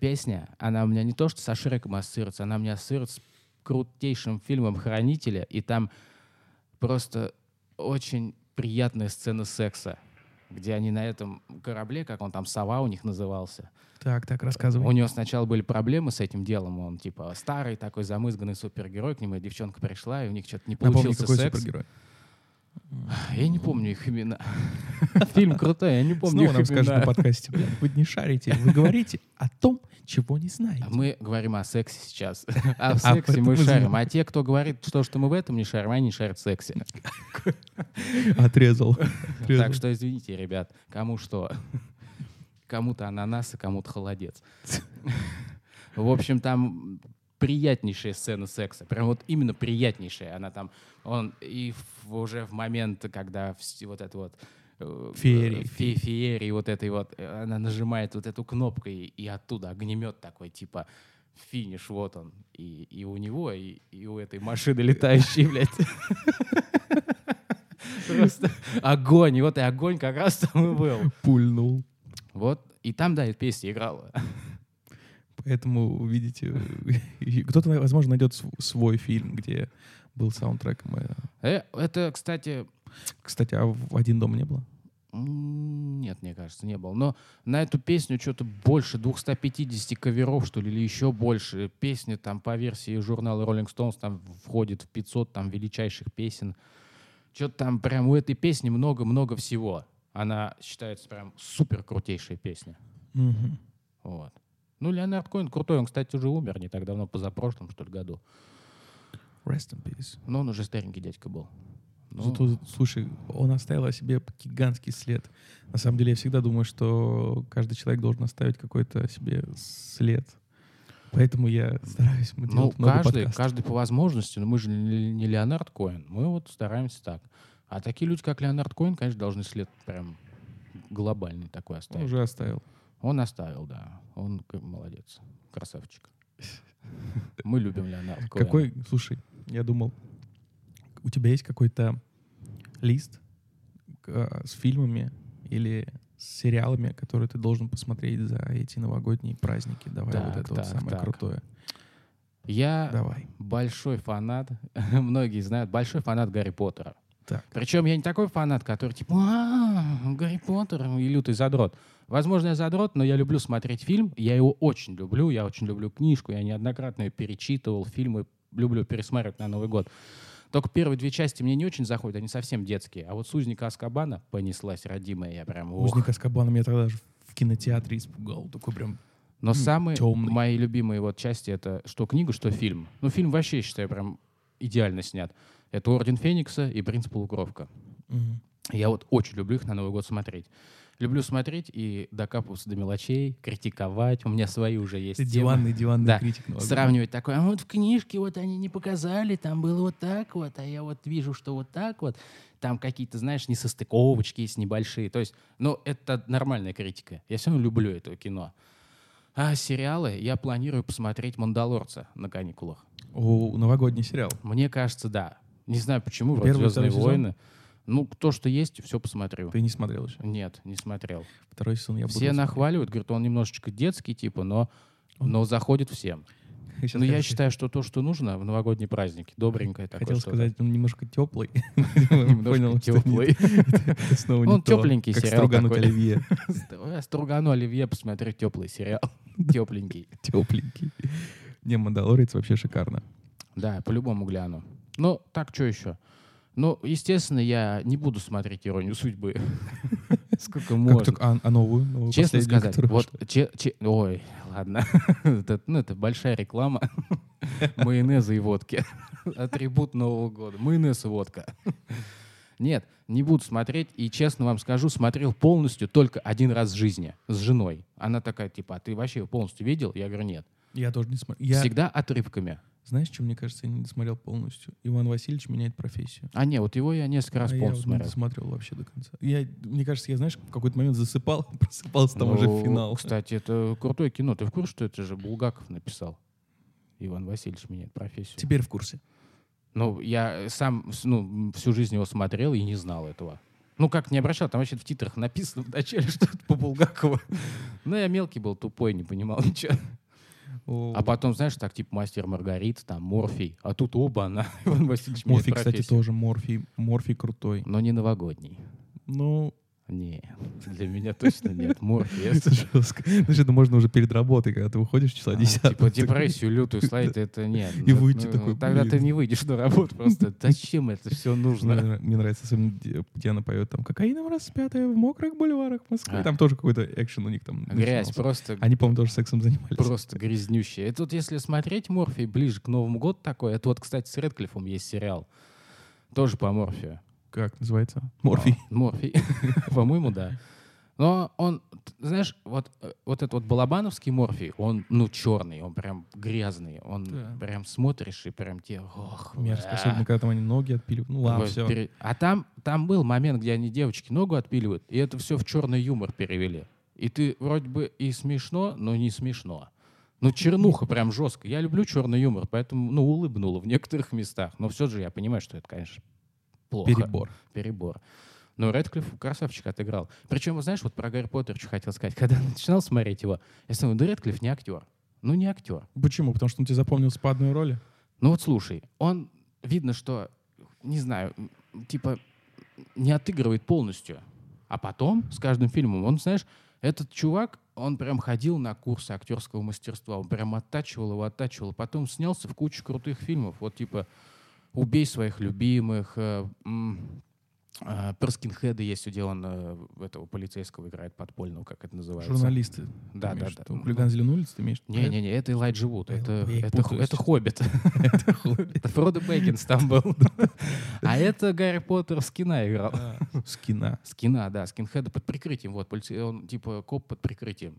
Speaker 2: песня, она у меня не то что со Шреком ассоциируется, она у меня ассоциируется с крутейшим фильмом «Хранители», и там просто очень приятная сцена секса, где они на этом корабле, как он там, «Сова» у них назывался,
Speaker 1: Так, так, рассказывай.
Speaker 2: у него сначала были проблемы с этим делом, он типа старый такой замызганный супергерой, к нему девчонка пришла, и у них что-то не
Speaker 1: Напомни,
Speaker 2: получился
Speaker 1: какой
Speaker 2: секс.
Speaker 1: супергерой.
Speaker 2: Я не помню их имена. Фильм крутой, я не помню
Speaker 1: Снова
Speaker 2: их
Speaker 1: нам скажут на подкасте, «Блин, вы не шарите, вы говорите о том, чего не знаете.
Speaker 2: Мы говорим о сексе сейчас. А в сексе мы шарим. А те, кто говорит, что, что мы в этом не шарим, они шарят в сексе.
Speaker 1: Отрезал.
Speaker 2: Так что извините, ребят, кому что. Кому-то ананас, а кому-то холодец. В общем, там приятнейшая сцена секса. Прям вот именно приятнейшая. Она там, он и в- уже в момент, когда вс- вот это вот э,
Speaker 1: Феерии.
Speaker 2: э, фе- феерии вот этой вот, э, она нажимает вот эту кнопку, и, и оттуда огнемет такой, типа, финиш, вот он. И, и у него, и, и у этой машины летающей, блядь. Просто огонь. И вот и огонь как раз там и был.
Speaker 1: Пульнул.
Speaker 2: Вот. И там, да, эта песня играла.
Speaker 1: Поэтому, видите, и кто-то, возможно, найдет св- свой фильм, где был саундтреком. э.
Speaker 2: Это, кстати,
Speaker 1: Кстати, а в «Один дом» не было?
Speaker 2: нет, мне кажется, не было. Но на эту песню что-то больше 250 каверов, что ли, или еще больше. Песня там по версии журнала Rolling Stones там входит в 500 там величайших песен. Что-то там прям у этой песни много-много всего. Она считается прям супер крутейшая песня.
Speaker 1: Мгм.
Speaker 2: Вот. Ну, Леонард Коин крутой, он, кстати, уже умер не так давно, позапрошлом, что ли, году.
Speaker 1: Rest in peace.
Speaker 2: Но он уже старенький дядька был. Ну,
Speaker 1: Зато, слушай, он оставил о себе гигантский след. На самом деле, я всегда думаю, что каждый человек должен оставить какой-то себе след. Поэтому я стараюсь мы
Speaker 2: ну, каждый,
Speaker 1: подкастов.
Speaker 2: каждый по возможности, но мы же не, Леонард Коин, мы вот стараемся так. А такие люди, как Леонард Коин, конечно, должны след прям глобальный такой
Speaker 1: Он
Speaker 2: оставить.
Speaker 1: уже оставил.
Speaker 2: Он оставил, да. Он молодец. Красавчик. Мы любим Леонарда Коэна.
Speaker 1: Какой, слушай, я думал, у тебя есть какой-то лист э, с фильмами или с сериалами, которые ты должен посмотреть за эти новогодние праздники? Давай вот
Speaker 2: Так,
Speaker 1: это вот
Speaker 2: так,
Speaker 1: самое
Speaker 2: так.
Speaker 1: крутое.
Speaker 2: Я
Speaker 1: Давай.
Speaker 2: большой фанат, многие знают, большой фанат Гарри Поттера.
Speaker 1: Так.
Speaker 2: Причем я не такой фанат, который типа «А, Гарри Поттер и лютый задрот. Возможно, я задрот, но я люблю смотреть фильм. Я его очень люблю. Я очень люблю книжку. Я неоднократно ее перечитывал. Фильмы люблю пересматривать на Новый год. Только первые две части мне не очень заходят, они совсем детские. А вот «Сузника Аскабана» понеслась родимая. Я прям... ох.
Speaker 1: Узник Аскабана меня тогда же в кинотеатре испугал. Такой прям...
Speaker 2: Но самые
Speaker 1: тёмный.
Speaker 2: мои любимые вот части это что книга, что фильм. Ну, фильм вообще, я считаю, прям идеально снят. Это «Орден Феникса» и «Принц Полукровка».
Speaker 1: мгм.
Speaker 2: Я вот очень люблю их на Новый год смотреть. Люблю смотреть и докапываться до мелочей, критиковать. У меня свои уже есть
Speaker 1: Ты
Speaker 2: темы.
Speaker 1: диванный, диванный
Speaker 2: Да,
Speaker 1: критик. новогодний.
Speaker 2: Сравнивать такое, а вот в книжке вот они не показали, там было вот так вот, а я вот вижу, что вот так вот. Там какие-то, знаешь, несостыковочки есть небольшие. То есть, ну, это нормальная критика. Я все равно люблю это кино. А сериалы я планирую посмотреть «Мандалорца» на каникулах.
Speaker 1: О, новогодний сериал.
Speaker 2: Мне кажется, да. Не знаю почему, вроде
Speaker 1: Первый,
Speaker 2: «Звездные
Speaker 1: второй сезон?
Speaker 2: Войны». Ну, то, что есть, все посмотрю.
Speaker 1: Ты не смотрел еще?
Speaker 2: Нет, не смотрел.
Speaker 1: Второй сезон я буду
Speaker 2: Все нахваливают, говорят, он немножечко детский, типа, но, но заходит всем.
Speaker 1: Сейчас
Speaker 2: Но я
Speaker 1: хотел-
Speaker 2: считаю, что то, что нужно в новогодние праздники, добренькое такое
Speaker 1: Хотел
Speaker 2: что-то.
Speaker 1: сказать, он немножко теплый. Понял,
Speaker 2: теплый.
Speaker 1: Снова
Speaker 2: Он тепленький сериал
Speaker 1: стругануть
Speaker 2: такой.
Speaker 1: оливье.
Speaker 2: Я Стругану Оливье посмотрю теплый сериал. Тепленький.
Speaker 1: Тепленький. Не, Мандалорец вообще шикарно.
Speaker 2: Да, по-любому гляну. Ну, так, что еще? Ну, естественно, я не буду смотреть «Иронию судьбы». Сколько можно.
Speaker 1: а а новую?
Speaker 2: Честно сказать, вот, ой, ладно, ну, это большая реклама майонеза и водки. Атрибут Нового года. Майонез и водка. Нет, не буду смотреть. И честно вам скажу, смотрел полностью только один раз в жизни с женой. Она такая, типа, а ты вообще его полностью видел? Я говорю, нет.
Speaker 1: Я тоже не смотрел. Я,
Speaker 2: Всегда отрывками.
Speaker 1: Знаешь, что мне кажется, я не смотрел полностью? Иван Васильевич меняет профессию.
Speaker 2: А не, вот его я несколько раз
Speaker 1: А я
Speaker 2: полностью
Speaker 1: вот не
Speaker 2: смотрел.
Speaker 1: досмотрел вообще до конца. Я, мне кажется, я, знаешь, в какой-то момент засыпал, просыпался, там уже
Speaker 2: Ну,
Speaker 1: финал.
Speaker 2: Кстати, это крутое кино. Ты в курсе, что это же Булгаков написал? Иван Васильевич меняет профессию.
Speaker 1: Теперь в курсе.
Speaker 2: Ну, я сам ну, всю жизнь его смотрел и не знал этого. Ну, как не обращал, там вообще в титрах написано вначале, что это по Булгакову. Ну, я мелкий был, тупой, не понимал ничего.
Speaker 1: О,
Speaker 2: А потом, знаешь, так, типа, мастер Маргарит, там, Морфий. А тут оба она, Иван Васильевич
Speaker 1: Морфий, кстати,
Speaker 2: профессию.
Speaker 1: тоже. Морфий, Морфий крутой.
Speaker 2: Но не новогодний.
Speaker 1: Ну,
Speaker 2: Не, для меня точно нет. Морфий.
Speaker 1: это жестко. Знаешь, это можно уже перед работой, когда ты выходишь числа
Speaker 2: А,
Speaker 1: 10.
Speaker 2: Типа депрессию лютую словить, это нет.
Speaker 1: И выйти
Speaker 2: ну,
Speaker 1: такой,
Speaker 2: Тогда ты не выйдешь на работу просто. Зачем это все нужно?
Speaker 1: Мне, нравится, особенно, она поет там «Кокаином распятая в мокрых бульварах Москвы».
Speaker 2: А.
Speaker 1: Там тоже какой-то экшен у них там
Speaker 2: Грязь, просто
Speaker 1: Они, по-моему, тоже сексом занимались.
Speaker 2: Просто грязнющая. Это вот если смотреть Морфий ближе к Новому году такой, это вот, кстати, с Редклиффом есть сериал. Тоже по Морфию.
Speaker 1: Как называется? Морфий.
Speaker 2: А, Морфий. По-моему, да. Но он, знаешь, вот, э, вот этот вот балабановский Морфий, он, ну, черный, он прям грязный. Он
Speaker 1: Да.
Speaker 2: прям смотришь и прям тебе, ох,
Speaker 1: Мерзко. Особенно, когда там они ноги отпиливают. Ну ладно, все.
Speaker 2: пере- А там, там был момент, где они девочки ногу отпиливают, и это все в черный юмор перевели. И ты вроде бы и смешно, но не смешно. Ну, чернуха прям жестко. Я люблю черный юмор, поэтому, ну, улыбнула в некоторых местах. Но все же я понимаю, что это, конечно, плохо.
Speaker 1: Перебор.
Speaker 2: Перебор. Но Редклифф красавчик отыграл. Причем, знаешь, вот про Гарри Поттера что хотел сказать. Когда начинал смотреть его, я думаю, да Редклифф не актер. Ну, не актер.
Speaker 1: Почему? Потому что он тебе запомнился по одной роли?
Speaker 2: Ну вот слушай, он видно, что, не знаю, типа не отыгрывает полностью. А потом, с каждым фильмом, он, знаешь, этот чувак, он прям ходил на курсы актерского мастерства, он прям оттачивал его, оттачивал. Потом снялся в кучу крутых фильмов. Вот типа «Убей своих любимых», э, м, про скинхеда есть, где он э, этого полицейского играет подпольного, как это называется.
Speaker 1: Журналисты.
Speaker 2: Да, да, да.
Speaker 1: виду? Хулиган зеленой улицы ты имеешь? в виду?
Speaker 2: Не-не-не, это Элайджа Вуд,
Speaker 1: Я-
Speaker 2: это, это, это. Хоббит.
Speaker 1: Это Хоббит.
Speaker 2: Это Фродо Бэггинс там был. А это Гарри Поттер с кино играл.
Speaker 1: А, С кино.
Speaker 2: С кино, да, скинхеда под прикрытием. Вот, он типа коп под прикрытием.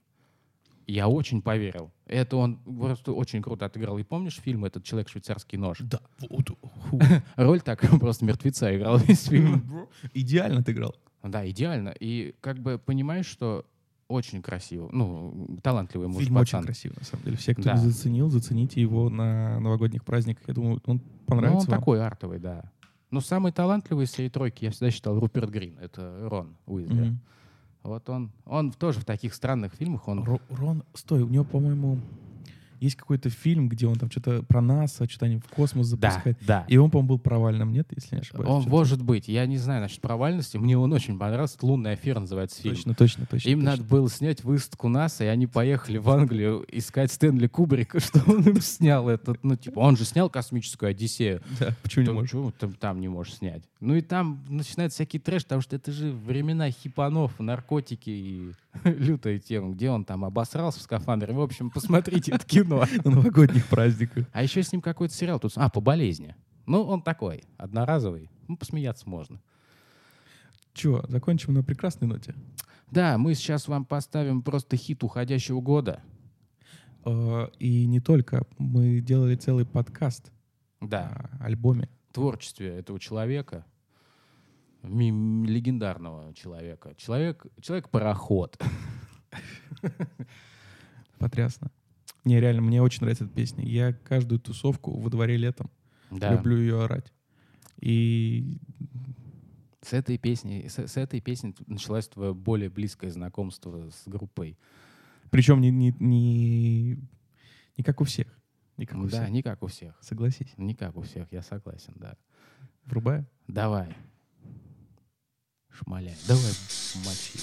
Speaker 2: Я очень поверил. Это он просто очень круто отыграл. И помнишь фильм этот «Человек швейцарский нож»?
Speaker 1: Да.
Speaker 2: Роль так, просто мертвеца играл весь фильм.
Speaker 1: Идеально ты играл.
Speaker 2: Да, идеально. И как бы понимаешь, что очень красиво. Ну, талантливый муж
Speaker 1: Фильм очень красивый, на самом деле. Все, кто
Speaker 2: Да.
Speaker 1: не заценил, зацените его на новогодних праздниках. Я думаю, он
Speaker 2: Ну,
Speaker 1: понравится
Speaker 2: он
Speaker 1: вам.
Speaker 2: такой артовый, да. Но самый талантливый из всей тройки, я всегда считал, Руперт Грин. Это Рон Уизли.
Speaker 1: Мгм.
Speaker 2: Вот он, он тоже в таких странных фильмах, он...
Speaker 1: Ро- Рон, стой, у него, по-моему, есть какой-то фильм, где он там что-то про НАСА, что-то они в космос
Speaker 2: Да,
Speaker 1: запускают.
Speaker 2: да.
Speaker 1: И он, по-моему, был провальным, нет, если не ошибаюсь?
Speaker 2: Он может быть. Я не знаю насчет провальности. Мне он очень понравился. «Лунная афера» называется фильм.
Speaker 1: Точно, точно, точно.
Speaker 2: Им
Speaker 1: точно.
Speaker 2: надо было снять выставку НАСА, и они поехали в Англию искать Стэнли Кубрика, что он им снял этот. Ну, типа, он же снял «Космическую Одиссею».
Speaker 1: Да, почему не можешь?
Speaker 2: ты там не можешь снять? Ну и там начинается всякий трэш, потому что это же времена хипанов, наркотики и лютая тема, где он там обосрался в скафандре. В общем, посмотрите это кино.
Speaker 1: На новогодних праздниках.
Speaker 2: А еще с ним какой-то сериал тут. А, по болезни. Ну, он такой, одноразовый. Ну, посмеяться можно.
Speaker 1: Че, закончим на прекрасной ноте?
Speaker 2: Да, мы сейчас вам поставим просто хит уходящего года.
Speaker 1: Э, И не только. Мы делали целый подкаст
Speaker 2: Да,
Speaker 1: о альбоме.
Speaker 2: творчестве этого человека, легендарного человека. Человек, человек-пароход.
Speaker 1: Потрясно. Не, реально, мне очень нравится эта песня. Я каждую тусовку во дворе летом
Speaker 2: Да.
Speaker 1: люблю ее орать. И
Speaker 2: С этой песни, с, с этой песни началось твое более близкое знакомство с группой.
Speaker 1: Причем не, не, не, не как у всех. Не как у
Speaker 2: да,
Speaker 1: всех.
Speaker 2: не как у всех.
Speaker 1: Согласись.
Speaker 2: Не как у всех, я согласен, да.
Speaker 1: Врубаю.
Speaker 2: Давай. Шмаляй. Давай, мочи.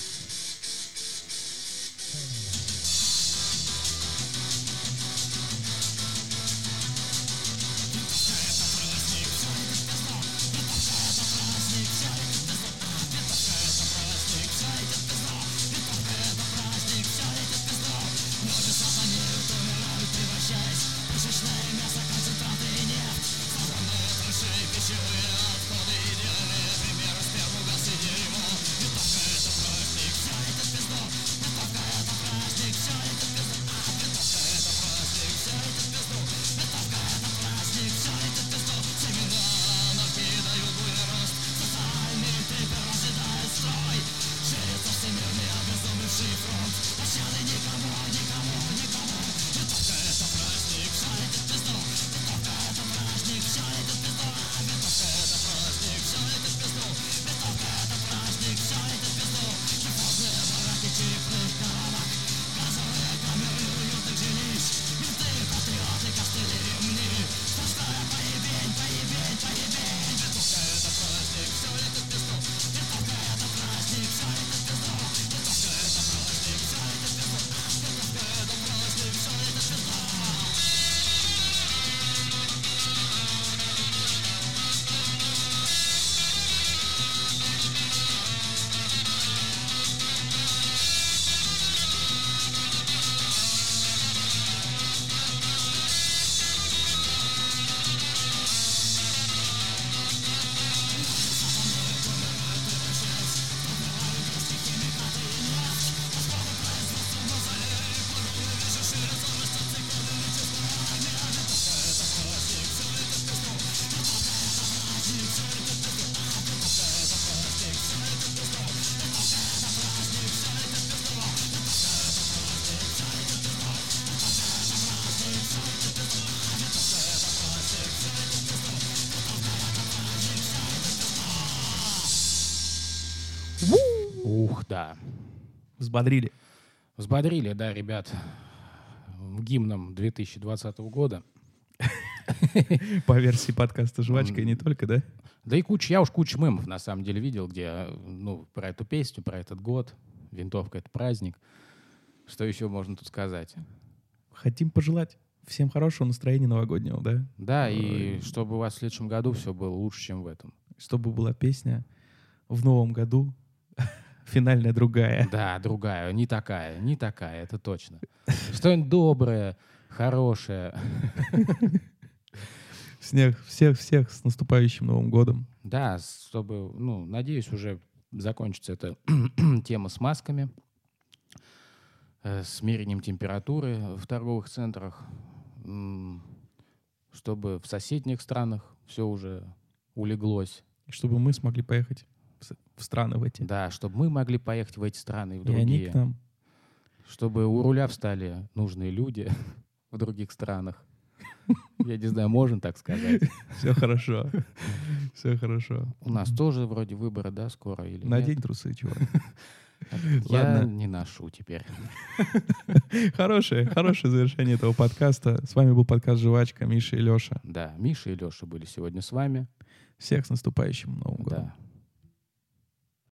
Speaker 2: Да.
Speaker 1: Взбодрили.
Speaker 2: Взбодрили, да, ребят, гимном 2020 года.
Speaker 1: По версии подкаста «Жвачка» и не только, да?
Speaker 2: Да и куча, я уж кучу мемов на самом деле видел, где, ну, про эту песню, про этот год. Винтовка — это праздник. Что еще можно тут сказать?
Speaker 1: Хотим пожелать всем хорошего настроения новогоднего, да?
Speaker 2: Да, и чтобы у вас в следующем году все было лучше, чем в этом.
Speaker 1: Чтобы была песня в новом году, финальная другая.
Speaker 2: Да, другая, не такая, не такая, это точно. Что-нибудь доброе, хорошее.
Speaker 1: Всех, всех, всех с наступающим Новым годом.
Speaker 2: Да, чтобы, ну, надеюсь, уже закончится эта тема с масками, э, с мерением температуры в торговых центрах, чтобы в соседних странах все уже улеглось.
Speaker 1: И чтобы мы смогли поехать в страны в эти.
Speaker 2: Да, чтобы мы могли поехать в эти страны и в
Speaker 1: И они
Speaker 2: другие.
Speaker 1: к нам.
Speaker 2: Чтобы у руля встали нужные люди в других странах. Я не знаю, можно так сказать.
Speaker 1: Все хорошо. Все хорошо.
Speaker 2: У нас тоже вроде выборы, да, скоро или
Speaker 1: Надень
Speaker 2: нет?
Speaker 1: трусы, чувак.
Speaker 2: Я не ношу теперь.
Speaker 1: Хорошее, хорошее завершение этого подкаста. С вами был подкаст «Жвачка», Миша и Леша.
Speaker 2: Да, Миша и Леша были сегодня с вами.
Speaker 1: Всех с наступающим Новым годом.
Speaker 2: Да.